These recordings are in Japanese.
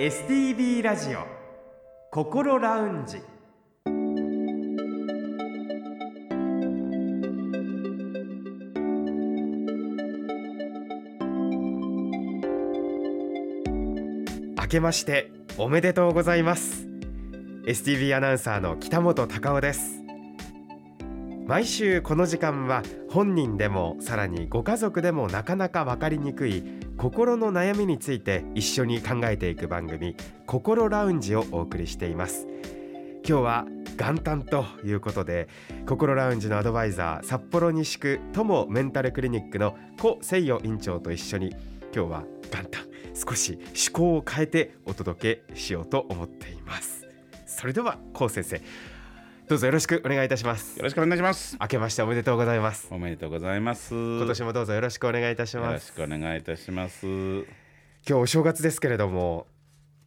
STB ラジオ心ラウンジ。明けましておめでとうございます。STB アナウンサーの北本隆夫です。毎週この時間は本人でもさらにご家族でもなかなか分かりにくい心の悩みについて一緒に考えていく番組心ラウンジをお送りしています。今日は元旦ということで心ラウンジのアドバイザー札幌西区友メンタルクリニックの小誠代院長と一緒に今日は元旦少し趣向を変えてお届けしようと思っています。それでは高先生どうぞよろしくお願いいたしますよろしくお願いします。明けましておめでとうございますおめでとうございます。今年もどうぞよろしくお願いいたしよろしますくお願いいたします。今日お正月ですけれども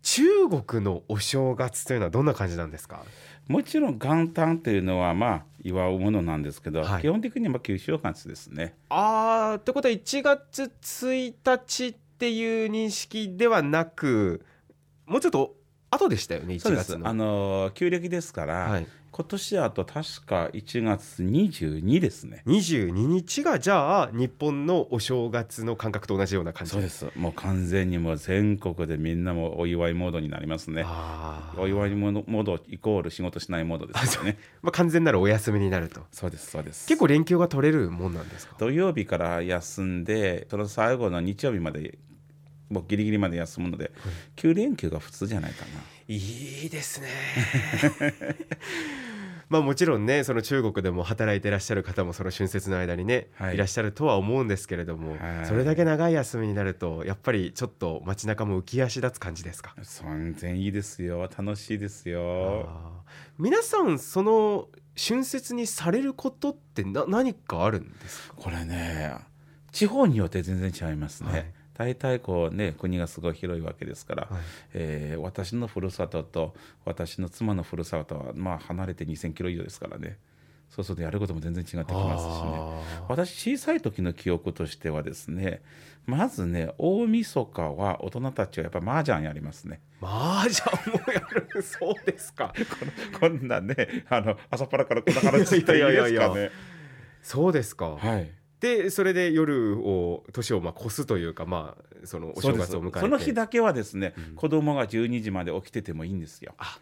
中国のお正月というのはどんな感じなんですか？もちろん元旦というのはまあ祝うものなんですけど、はい基本的には旧正月ですね。あーってことは1月1日っていう認識ではなくもうちょっと後でしたよね1そうです月。のあの旧暦ですから、はい、今年あと確か1月22ですね。22日がじゃあ日本のお正月の感覚と同じような感じそうです。もう完全にもう全国でみんなもお祝いモードになりますね。お祝いモードイコール仕事しないモードですよね。まあ、完全なるお休みになるとそうですそうです。結構連休が取れるもんなんですか？土曜日から休んでその最後の日曜日までもうギリギリまで休むので、9連休が普通じゃないかな。いいですね。まあもちろんねその中国でも働いていらっしゃる方もその春節の間にね、はい。い、らっしゃるとは思うんですけれども、はい。それだけ長い休みになるとやっぱりちょっと街中も浮き足立つ感じですか？全然いいですよ。楽しいですよ。皆さんその春節にされることってな何かあるんですか？これね地方によって全然違いますね、はい大体こうね国がすごい広いわけですから、はい。えー私のふるさとと私の妻のふるさとはまあ離れて2,000キロ以上ですからね。そうするとやることも全然違ってきますしね。私小さい時の記憶としてはですねまずね大晦日は大人たちはやっぱ麻雀やりますね。麻雀もやる？そうですか。こんなねあの朝っぱらからこんな話していいいやいやいやですかねそうですか、はいでそれで夜を年をまあ越すというかまあそのお正月を迎えて。その日だけはですね、うん。子供が12時まで起きててもいいんですよ。あ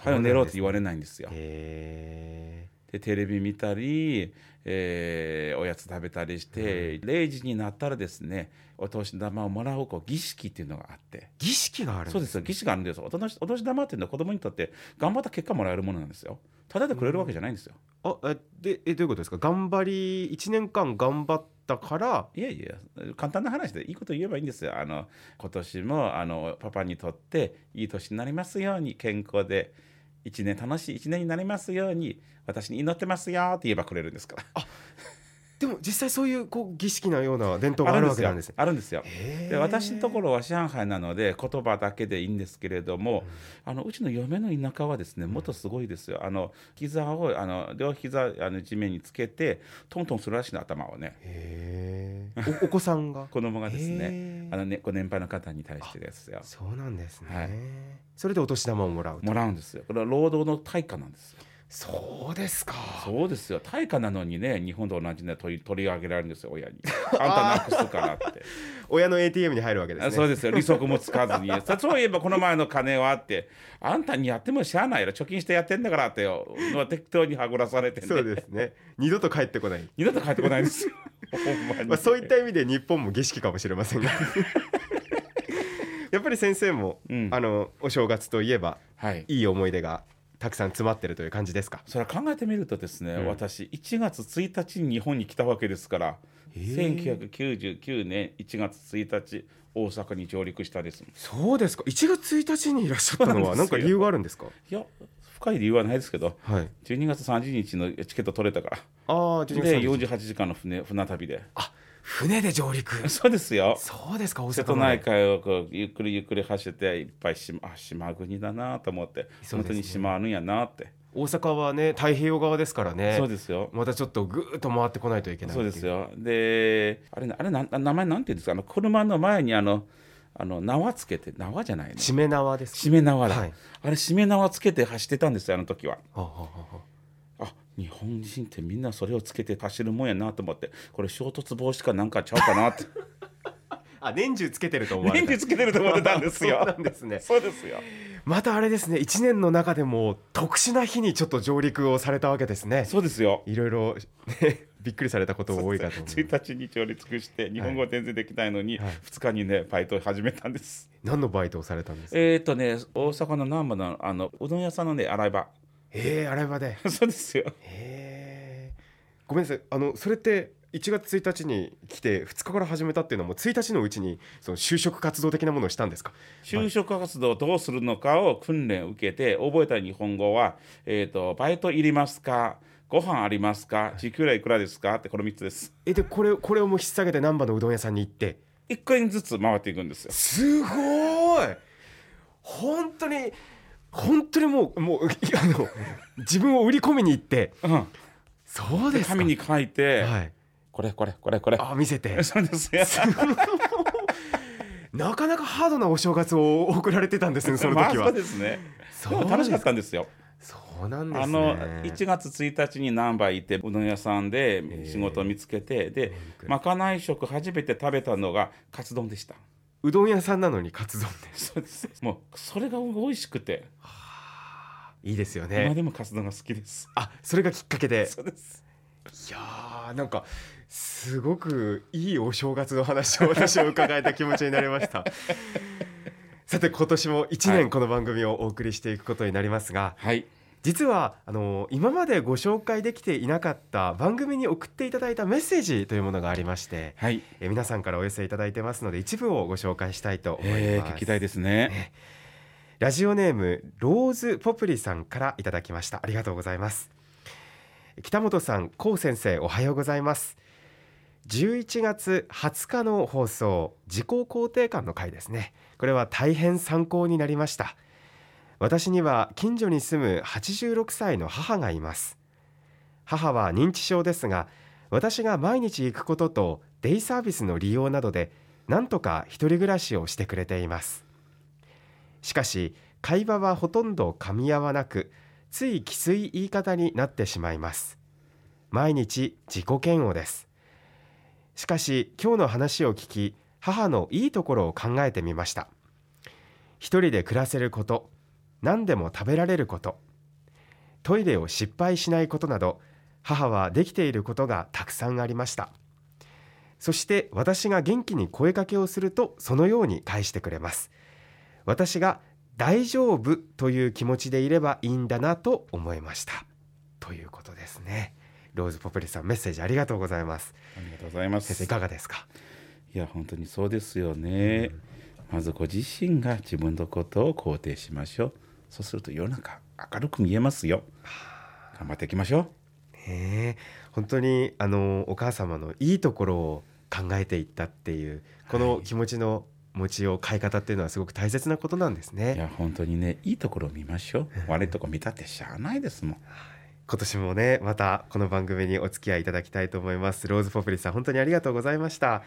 早く寝ろって言われないんですよ。へでテレビ見たり、えーおやつ食べたりして、0時になったらですねお年玉をもらうこう儀式っていうのがあって。儀式があるんそうですよ。儀式があるんですよ。お年お年玉っていうのは子供にとって頑張った結果もらえるものなんですよ。ただでくれるわけじゃないんですよ、あえでえどういうことですか？頑張り1年間頑張ったからいやいや簡単な話でいいこと言えばいいんですよ。あの今年もあのパパにとっていい年になりますように健康で一年楽しい一年になりますように私に祈ってますよって言えばくれるんですから。でも実際そういうこう儀式のような伝統があるわけなんですね。あるんですよ。で私のところは上海なので言葉だけでいいんですけれども、あのうちの嫁の田舎はですねもっとすごいですよ。あの膝をあの両膝あの地面につけてトントンするらしいの頭をね。おお子さんが？子供がですねあのねご年配の方に対してですよ。そうなんですね、はい。それでお年玉をもらうと。もらうんですよ。これは労働の対価なんですよそうですか。そうですよ。対価なのにね日本と同じね取り取り上げられるんですよ親に。あんたなくすからって。親の ATM に入るわけですね。あそうですよ。利息もつかずにさそういえばこの前の金はあって。あんたにやってもしゃあないよ。貯金してやってんだからってよの適当にはぐらされてね。そうですね。二度と帰ってこない、二度と帰ってこないんですよ。まあ、そういった意味で日本も儀式かもしれませんが。やっぱり先生も、うん。あのお正月といえばはい。いい思い出がたくさん詰まってるという感じですか？それは考えてみるとですね、うん。私1月1日に日本に来たわけですからへー1999年1月1日大阪に上陸したです。そうですか。1月1日にいらっしゃったのは何か理由があるんですか？いや深い理由はないですけどはい。12月30日のチケット取れたから。ああ12月で30日48時間の船船旅で。あ船で上陸。そうですよ。そうですか大瀬戸内海をこうゆっくりゆっくり走っていっぱい島あ島国だなと思って、ね。本当に島あるんやなって。大阪はね太平洋側ですからね。そうですよ。またちょっとぐーっと回ってこないといけないそうですよ。であれあれなん名前なんていうんですか？あの車の前にあのああの縄つけて縄じゃないの？しめ縄ですかしめ縄だ、はい。あれしめ縄つけて走ってたんですよあの時は。はあはあはああ日本人ってみんなそれをつけて走るもんやなと思ってこれ衝突防止かなんかちゃうかなって。あ年中つけてると思われた。年中つけてると思ってたんですよ。そうなんですね。そうですよ。またあれですね一年の中でも特殊な日にちょっと上陸をされたわけですね。そうですよ。いろいろ、ね、びっくりされたことも多いかと思います1日に上陸して日本語全然できないのに、はい。2日にねバイトを始めたんです。何のバイトをされたんですか？えっ、ー、とね大阪の南部のあのうどん屋さんのね洗い場ええ洗い場で。そうですよ。へえごめんなさい。あのそれって1月1日に来て2日から始めたっていうのはもう1日のうちにその就職活動的なものをしたんですか？就職活動をどうするのかを訓練を受けて覚えた日本語は、えー、とバイトいりますか？ご飯ありますか？時給はいくらですか？ってこの3つです。えでこれこれをもう引っ提げて難波のうどん屋さんに行って？1回ずつ回っていくんですよ。すごい。本当に本当にもうもうい あの自分を売り込みに行ってうん、そうですか。紙に書いて、はい。これこれこれこれ。あ見せて。そうですよ。なかなかハードなお正月を送られてたんですねそのまあそ時は、うですね。そでも楽しかったんですよ。そうなんですね。あの1月1日に難波行ってうどん屋さんで仕事を見つけて、でまかない食初めて食べたのがカツ丼でしたうどん屋さんなのにカツ丼でそうです。もうそれが美味しくて、いいですよ今ねでもカツ丼が好きです。あそれがきっかけで。そうです。いやーなんかすごくいいお正月の話を私は伺えた気持ちになりました。さて今年も1はい年この番組をお送りしていくことになりますが、はい実はあの今までご紹介できていなかった番組に送っていただいたメッセージというものがありましてはい。え皆さんからお寄せいただいてますので一部をご紹介したいと思います、えー、聞きたいですね。ラジオネームローズポプリさんからいただきました。ありがとうございます。北本さん、こう先生おはようございます。11月20日の放送自己肯定感の回ですね。これは大変参考になりました私には近所に住む86歳の母がいます。母は認知症ですが私が毎日行くこととデイサービスの利用などでなんとか一人暮らしをしてくれています。しかし会話はほとんど噛み合わなくついきつい言い方になってしまいます。毎日自己嫌悪です。しかし今日の話を聞き母のいいところを考えてみました。一人で暮らせること何でも食べられること。トイレを失敗しないことなど母はできていることがたくさんありました。そして私が元気に声かけをするとそのように返してくれます。私が大丈夫という気持ちでいればいいんだなと思いました。ということですね。ローズポプリさんメッセージありがとうございます。ありがとうございます。先生いかがですか？いや本当にそうですよね、まずご自身が自分のことを肯定しましょうそうすると世の中明るく見えますよ。頑張っていきましょう。ねえ本当にあのお母様のいいところを考えていったっていうこの気持ちの持ちを変え方っていうのはすごく大切なことなんですいねや本当にねいいところを見ましょう。悪いとこ見たってしゃあないですもん。今年もねまたこの番組にお付き合いいただきたいと思います。ローズポプリさん本当にありがとうございました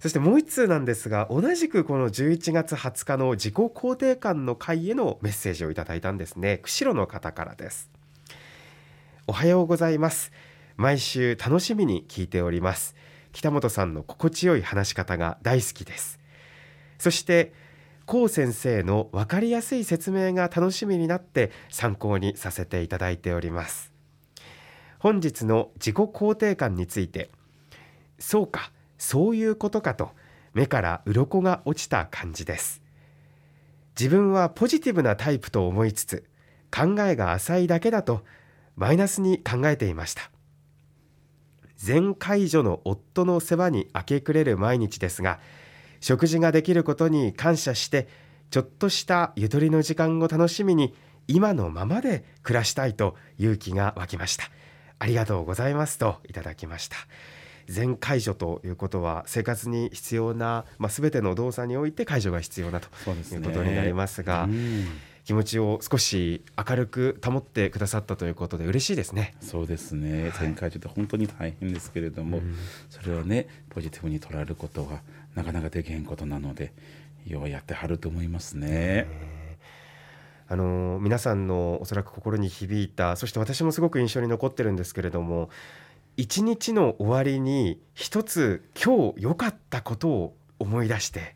そしてもう一通なんですが同じくこの11月20日の自己肯定感の会へのメッセージをいただいたんですね。釧路の方からです。おはようございます。毎週楽しみに聞いております。北本さんの心地よい話し方が大好きです。そして高先生の分かりやすい説明が楽しみになって参考にさせていただいております。本日の自己肯定感についてそうか。そういうことかと目から鱗が落ちた感じです。自分はポジティブなタイプと思いつつ考えが浅いだけだとマイナスに考えていました。全介助の夫の世話に明け暮れる毎日ですが食事ができることに感謝してちょっとしたゆとりの時間を楽しみに今のままで暮らしたいと勇気が湧きました。ありがとうございますといただきました。全解除ということは生活に必要な、まあ、全ての動作において解除が必要なということになりますがうん。気持ちを少し明るく保ってくださったということで嬉しいですね。そうですね。前回ちょっと本当に大変ですけれども、それをねポジティブに捉えることはなかなかできへんことなのでようやってはると思いますね。あの皆さんのおそらく心に響いたそして私もすごく印象に残ってるんですけれども一日の終わりに一つ今日良かったことを思い出して、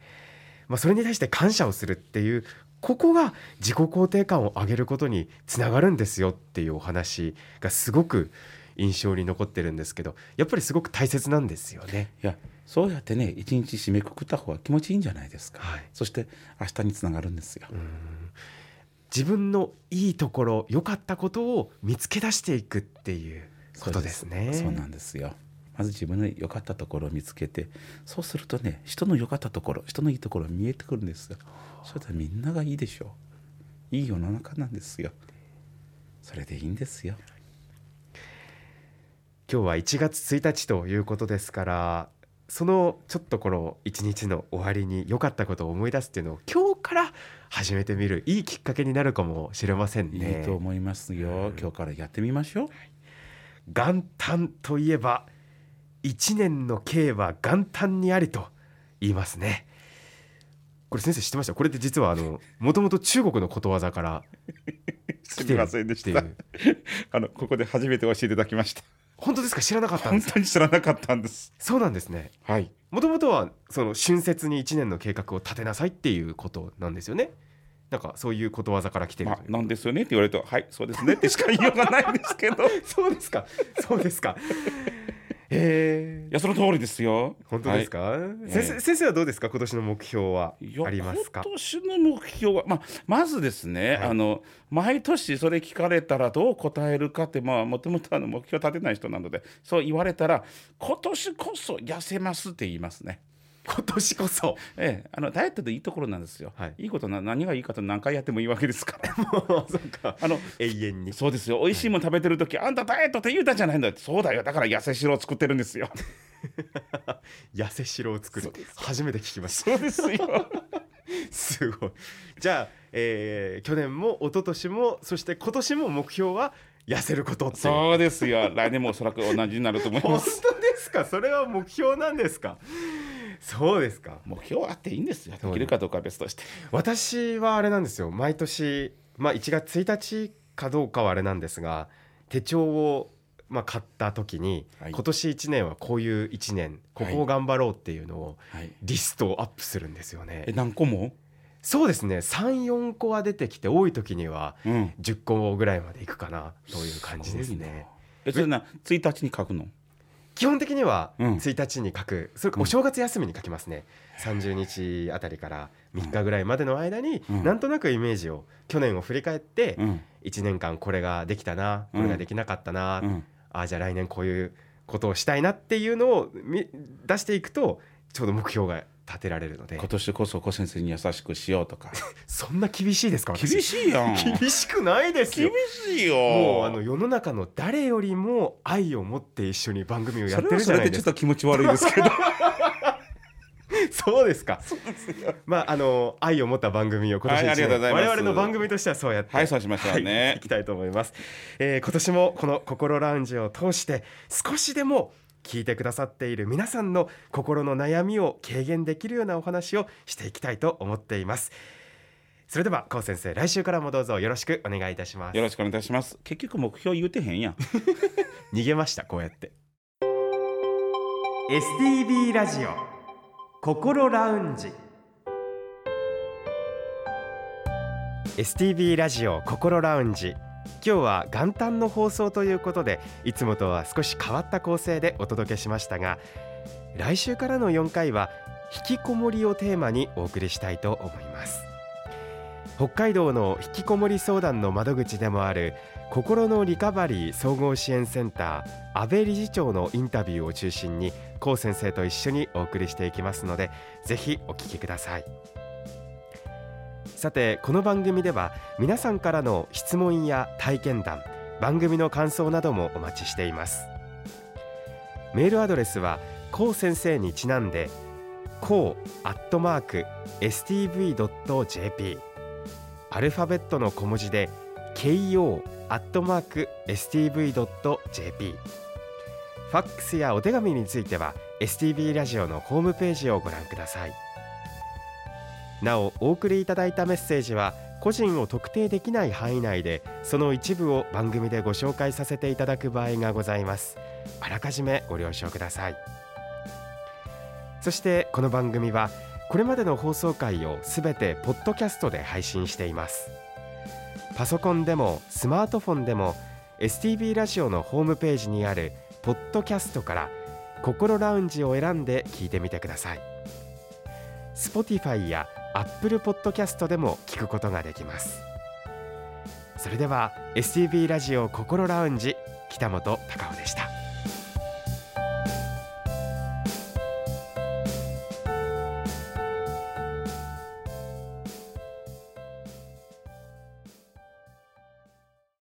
まあ、それに対して感謝をするっていうここが自己肯定感を上げることにつながるんですよっていうお話がすごく印象に残ってるんですけどやっぱりすごく大切なんですよね。いやそうやってね一日締めくくった方が気持ちいいんじゃないですか、はいそして明日につながるんですよ。うん自分のいいところ良かったことを見つけ出していくっていうことですね。そうなんですよ。まず自分の良かったところを見つけてそうするとね人の良かったところ人のいいところ見えてくるんですよ。それでみんながいいでしょう。いい世の中なんですよ。それでいいんですよ。今日は1月1日ということですからそのちょっとこの一日の終わりに良かったことを思い出すっていうのを今日から始めてみるいいきっかけになるかもしれませんいね。いと思いますよ。今日からやってみましょう元旦といえば一年の計は元旦にありと言いますね。これ先生知ってました？これって実はあのもともと中国のことわざから 来てるっていう。あのここで初めて教えていただきました。本当ですか？知らなかったんです本当に知らなかったんです。そうなんですね。はい。もともとはその春節に1年の計画を立てなさいっていうことなんですよねなんかそういうことわざから来てる。まあ、なんですよねって言われるとはいそうですねってしか言いようがないんですけど。そうですか。そうですか。えいやその通りですよ。本当ですか、先生ええ。先生はどうですか？今年の目標は。ありますか今年の目標は、まあ、まずですね、はい。あの毎年それ聞かれたらどう答えるかってまあもともとあの目標立てない人なのでそう言われたら今年こそ痩せますって言いますね。今年こそ。ええ、あのダイエットでいいところなんですよ。はい。いいことな何がいいかと何回やってもいいわけですから。もうそっか。あの永遠に。そうですよ。美味しいもの食べてる時、あんたダイエットって言うたじゃないんだよそうだよ。だから痩せしろを作ってるんですよ。痩せ城を作る。初めて聞きましそうですよ。たすごい。じゃあ、えー去年も一昨年もそして今年も目標は痩せることそうですよ。来年もおそらく同じになると思い本当ます。ですか？それは目標なんですか？そうですか。目標はあっていいんですよ。できるかどうかは別として。私はあれなんですよ。毎年、まあ、1月1日かどうかはあれなんですが手帳を、まあ、買った時に、はい。今年1年はこういう1年ここを頑張ろうっていうのをはい、リストをアップするんですよね。え。何個も、そうですね。34個は出てきて多い時にはうん、10個ぐらいまでいくかなという感じですね。えそれな1日に書くの？基本的にはうん。1日に書く、それかお正月休みに書きますね、30日あたりから3日ぐらいまでの間に、うん。なんとなくイメージを去年を振り返って、うん。1年間これができたなこれができなかったな、うん。ああじゃあ来年こういうことをしたいなっていうのをみ出していくとちょうど目標が立てられるので。今年こそ小先生に優しくしようとか。そんな厳しいですか私？厳しいやん。厳しくないです厳よしいよ。もうあの世の中の誰よりも愛を持って一緒に番組をやってるじそれはそゃないですか。れでちょっと気持ち悪いですけど。そうですか。まああの愛を持った番組を今年はい我々の番組としてはそうやってはいそうしましょうね。はいいきたいと思います。えー今年もこの心ラウンジを通して少しでも聞いてくださっている皆さんの心の悩みを軽減できるようなお話をしていきたいと思っています。それでは高先生来週からもどうぞよろしくお願いいたします。よ。ろしくお願いいたします。結局目標言うてへんやん。逃げましたこうやって。STB ラジオ。心ラウンジ。STB ラジオ心ラウンジ今日は元旦の放送ということでいつもとは少し変わった構成でお届けしましたが来週からの4回は引きこもりをテーマにお送りしたいと思います。北海道の引きこもり相談の窓口でもある心のリカバリー総合支援センター安倍理事長のインタビューを中心に高先生と一緒にお送りしていきますのでぜひお聞きください。さてこの番組では皆さんからの質問や体験談番組の感想などもお待ちしています。メールアドレスはこう先生にちなんでこうアットマーク stv.jp アルファベットの小文字で KO アットマーク STV.jp ファックスやお手紙については STV ラジオのホームページをご覧ください。なおお送りいただいたメッセージは個人を特定できない範囲内でその一部を番組でご紹介させていただく場合がございます。あらかじめご了承ください。そしてこの番組はこれまでの放送回をすべてポッドキャストで配信しています。パソコンでもスマートフォンでも STB ラジオのホームページにあるポッドキャストから心ラウンジを選んで聞いてみてください。Spotify や Apple Podcast でも聞くことができます。それでは STB ラジオ心ラウンジ北本隆夫でした。